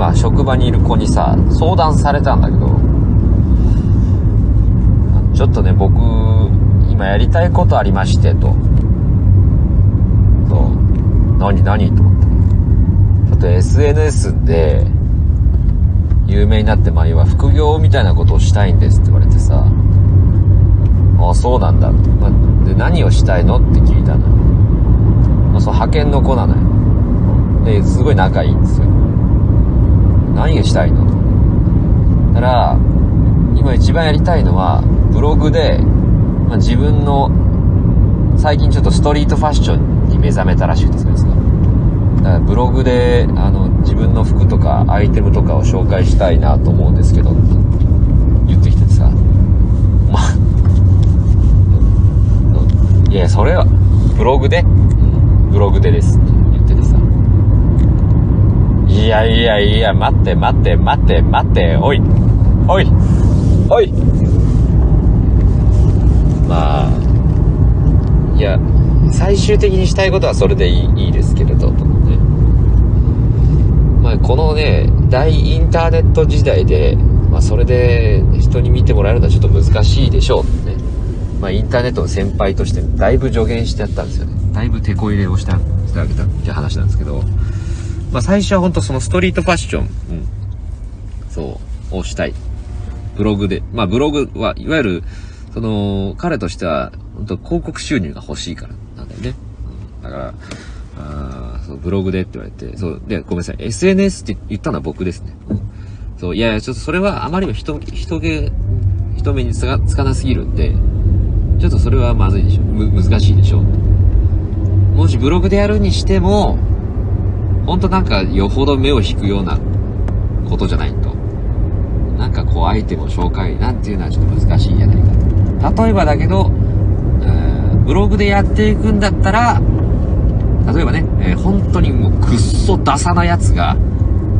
今職場にいる子にさ相談されたんだけどちょっとね僕今やりたいことありましてと。そう。何何？と思ってちょっと SNS で有名になってまあ要は副業みたいなことをしたいんですって言われてさ。ああそうなんだ、まあ、で何をしたいのって聞いたのよ、まあ、その派遣の子なのよ。ですごい仲いいんですよ。何がしたいの？とたら今一番やりたいのはブログで、まあ、自分の最近ちょっとストリートファッションに目覚めたらしいですけどさ。だからブログであの自分の服とかアイテムとかを紹介したいなと思うんですけど言ってきてさ。まあ いやそれはブログで？ブログでです。ってやいやいや待って待って待って待っておいおい。おいまあいや最終的にしたいことはそれでいいいいですけれどとね。まあこのね大インターネット時代で、まあ、それで人に見てもらえるのはちょっと難しいでしょうってね。まあインターネットの先輩としてだいぶ助言してやったんですよね。だいぶ手こ入れをしたしてあげたって話なんですけどまあ最初は本当そのストリートファッション、うん、そうをしたい。ブログで。まあブログはいわゆるその彼としては本当広告収入が欲しいから。なんだよね、うん、だからあそうブログでって言われて。そうでごめんなさい。SNS って言ったのは僕ですね、うん、そういやいやちょっとそれはあまりにも人人気人目につかつかなすぎるんでちょっとそれはまずいでしょ。む難しいでしょ。もしブログでやるにしてもほんとなんかよほど目を引くようなことじゃないと。なんかこうアイテムを紹介なんていうのはちょっと難しいんじゃないかと。例えばだけど、えー、ブログでやっていくんだったら例えばね、えー、本当にもうくっそダサなやつが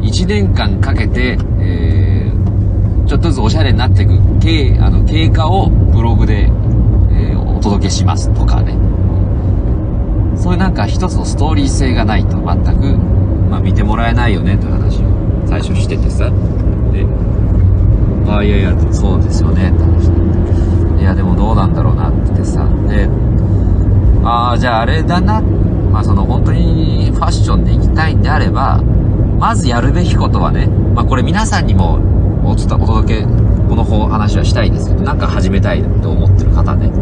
1年間かけて、えー、ちょっとずつおしゃれになっていく経あの経過をブログで、えー、お届けしますとかね。そういうなんか一つのストーリー性がないと全く、まあ、見てもらえないよねという話を最初しててさ。でああいやいやそうですよねって話いやでもどうなんだろうなってさ。でああじゃああれだな。まあその本当にファッションで行きたいんであればまずやるべきことはねまあこれ皆さんにもおお届けこの話はしたいですけどなんか始めたいと思ってる方ね。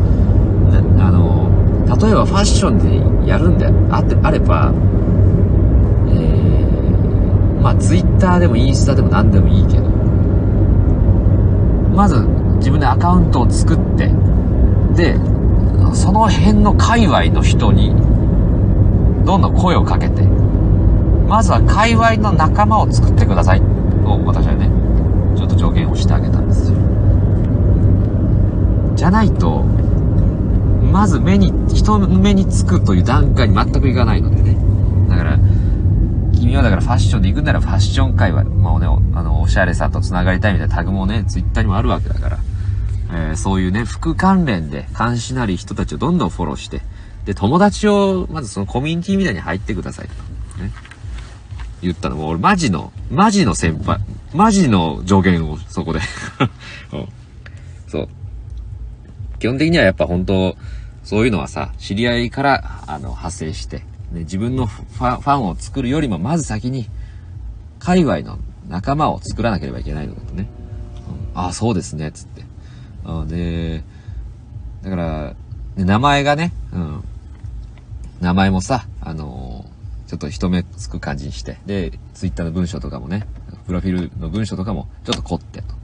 例えばファッションでやるんであってあればえー、まあツイッターでもインスタでも何でもいいけどまず自分でアカウントを作ってでその辺の界隈の人にどんどん声をかけてまずは界隈の仲間を作ってくださいと私はねちょっと助言をしてあげたんですよ。じゃないとまず目に人目につくという段階に全くいかないのでねだから君はだからファッションで行くならファッション界隈もうねあのおしゃれさと繋がりたいみたいなタグもねツイッターにもあるわけだからえー、そういうね、服関連で監視なり人たちをどんどんフォローして、で、友達を、まずそのコミュニティみたいに入ってくださいと。ね。言ったのも、俺マジの、マジの先輩、マジの助言をそこで そう。基本的にはやっぱ本当、そういうのはさ、知り合いから、あの、発生して、ね、自分のファファンを作るよりも、まず先に、界隈の仲間を作らなければいけないのだとね。うん、ああ、そうですね、つって。うん、で、だから、名前がね、うん。名前もさ、あのー、ちょっと人目つく感じにして、で、ツイッターの文章とかもね、プロフィールの文章とかもちょっと凝ってと。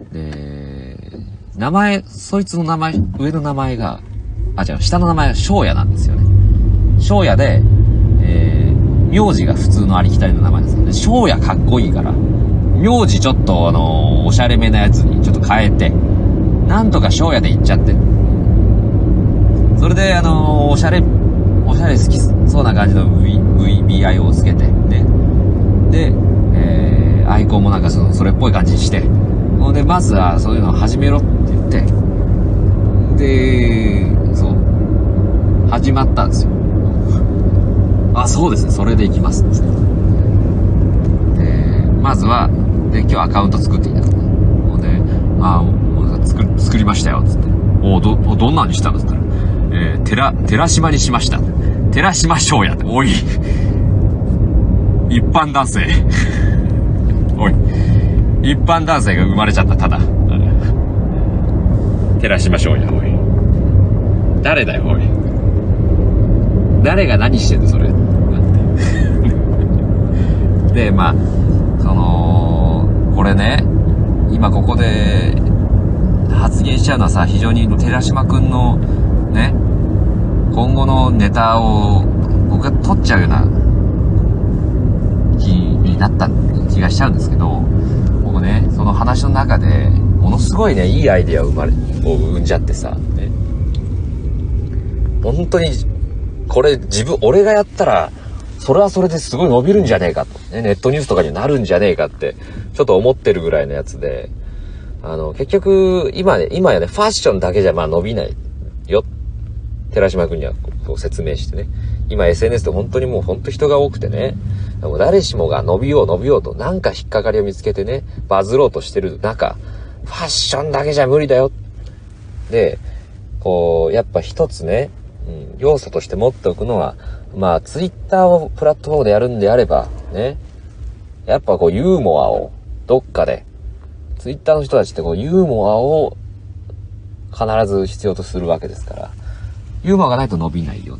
うん、で、名前、そいつの名前、上の名前が、あ、違う、下の名前は翔也なんですよね。翔也で、えー、名字が普通のありきたりの名前ですよね。翔也かっこいいから、名字ちょっとあのー、おしゃれめなやつにちょっと変えて、なんとか翔也で行っちゃって。それであのー、おしゃれ、おしゃれ好きそうな感じの VBI をつけて、ね。で、えー、アイコンもなんかその、それっぽい感じにして、ほんで、まずはそういうのを始めろって、で、そう、始まったんですよ。あ、そうですね、それで行きます、ね。ずは、で、今日アカウント作っていたと。もうね、ああ、作作りましたよ、つって。おど、どんなにしたのつったら、えー、寺、寺島にしました。寺島翔也。おい。一般男性。おい。一般男性が生まれちゃった、ただ。寺島翔也、おい。誰だよ、おい。誰が何してんの、それ。で、まあ、その、これね、今ここで発言しちゃうのはさ、非常に寺島くんの、ね、今後のネタを僕が取っちゃうような気になった気がしちゃうんですけど、僕ね、その話の中で、ものすごいね、いいアイデアを生まれ、を生んじゃってさ、ね、本当に、これ自分、俺がやったら、それはそれですごい伸びるんじゃねえかと。ね、ネットニュースとかになるんじゃねえかって、ちょっと思ってるぐらいのやつで、あの、結局、今ね、今やね、ファッションだけじゃまあ伸びないよ。寺島君にはこう説明してね。今 SNS で本当にもう本当人が多くてね。も誰しもが伸びよう伸びようとなんか引っかかりを見つけてね、バズろうとしてる中、ファッションだけじゃ無理だよ。で、こう、やっぱ一つね、要素として持っておくのは、まあ、ツイッターをプラットフォームでやるんであれば、ね、やっぱこう、ユーモアを、どっかで、ツイッターの人たちってこう、ユーモアを必ず必要とするわけですから、ユーモアがないと伸びないよ。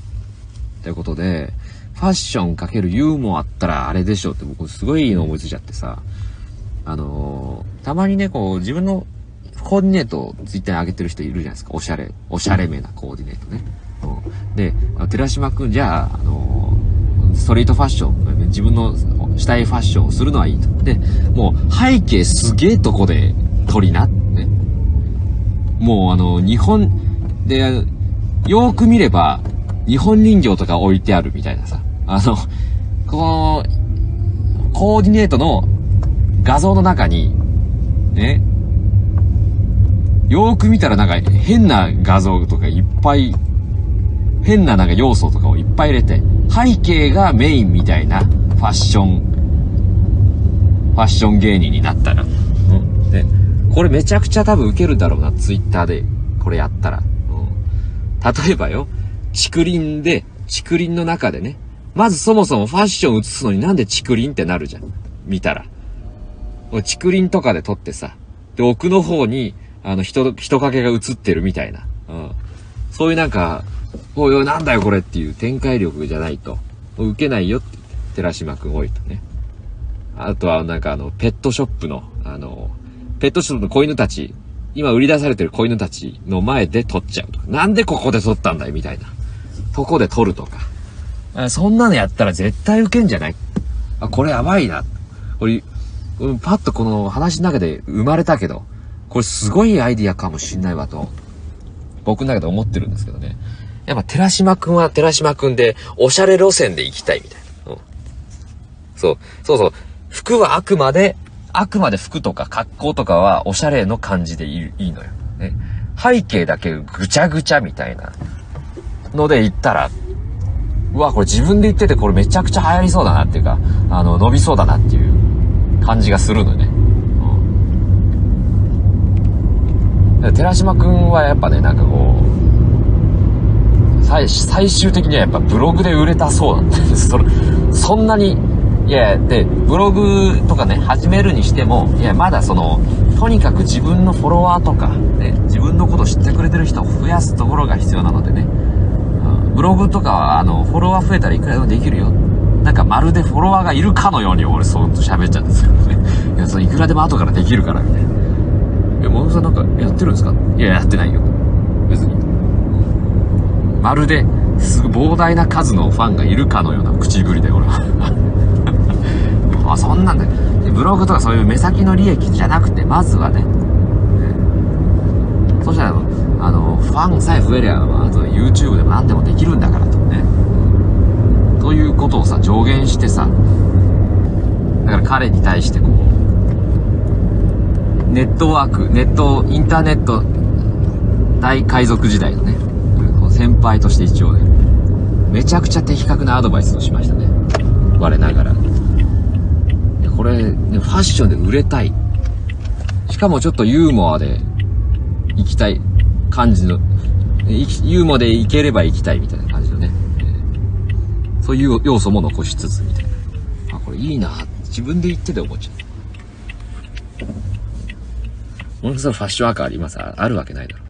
ということで、ファッションかけるユーモアったらあれでしょって僕すごいいいの思いついちゃってさ、あのー、たまにね、こう、自分のコーディネートをツイッターに上げてる人いるじゃないですか。おしゃれ、おしゃれめなコーディネートね。で、寺島くん、じゃあ、あの、ストリートファッション、自分のしたいファッションをするのはいいと。で、もう背景すげえとこで撮りな。ね。もうあの、日本で、よーく見れば、日本人形とか置いてあるみたいなさ。あの、この、コーディネートの画像の中に、ね、よーく見たらなんか変な画像とかいっぱい、変ななんか要素とかをいっぱい入れて、背景がメインみたいなファッション、ファッション芸人になったら。うん。で、これめちゃくちゃ多分受けるだろうな、ツイッターで。これやったら。うん。例えばよ、竹林で、竹林の中でね、まずそもそもファッション映すのになんで竹林ってなるじゃん。見たら。竹林とかで撮ってさ、で、奥の方に、あの、人、人影が映ってるみたいな。うん。そういうなんか、おいおい、なんだよこれっていう展開力じゃないと、受けないよって寺島くん多いとね。あとはなんかあの、ペットショップの、あの、ペットショップの子犬たち、今売り出されてる子犬たちの前で撮っちゃうとか。なんでここで撮ったんだよみたいな。とこで撮るとか。そんなのやったら絶対受けんじゃない？あ、これやばいな。これ、パッとこの話の中で生まれたけど、これすごいアイディアかもしんないわと、僕の中で思ってるんですけどね。やっぱ寺島くんは寺島くんで、おしゃれ路線で行きたいみたいな。うん。そう。そうそう。服はあくまで、あくまで服とか格好とかはおしゃれの感じでいいいいのよ。ね。背景だけぐちゃぐちゃみたいなので言ったら、うわ、これ自分で言っててこれめちゃくちゃ流行りそうだなっていうか、あの、伸びそうだなっていう感じがするのね。うん。寺島くんはやっぱね、なんかこう、最終的にはやっぱブログで売れたそうなんです。そそんなにいや、で、ブログとかね、始めるにしても、いや、まだその、とにかく自分のフォロワーとか、ね、自分のこと知ってくれてる人を増やすところが必要なのでね、うん、ブログとかは、あの、フォロワー増えたらいくらでもできるよ。なんかまるでフォロワーがいるかのように俺そうと喋っちゃうんですけどね。いや、そのいくらでも後からできるから、みたいな。いや、モノさんなんかやってるんですか？いや、やってないよ。別に。まるで、すぐ膨大な数のファンがいるかのような口ぶりで俺は。あそんなんだ。でブログとかそういう目先の利益じゃなくてまずはね、ね、そしたらあのファンさえ増えりゃあと YouTube でも何でもできるんだからと。ね。ということをさ助言してさだから彼に対してこうネットワークネットインターネット大海賊時代のね先輩として一応ねめちゃくちゃ的確なアドバイスをしましたね我ながらこれ、ね、ファッションで売れたい。しかもちょっとユーモアで行きたい感じの、ユーモアで行ければ行きたいみたいな感じのね。そういう要素も残しつつみたいな。あ、これいいな自分で言ってて思っちゃう。俺そのファッションアカー今さ、あるわけないだろ。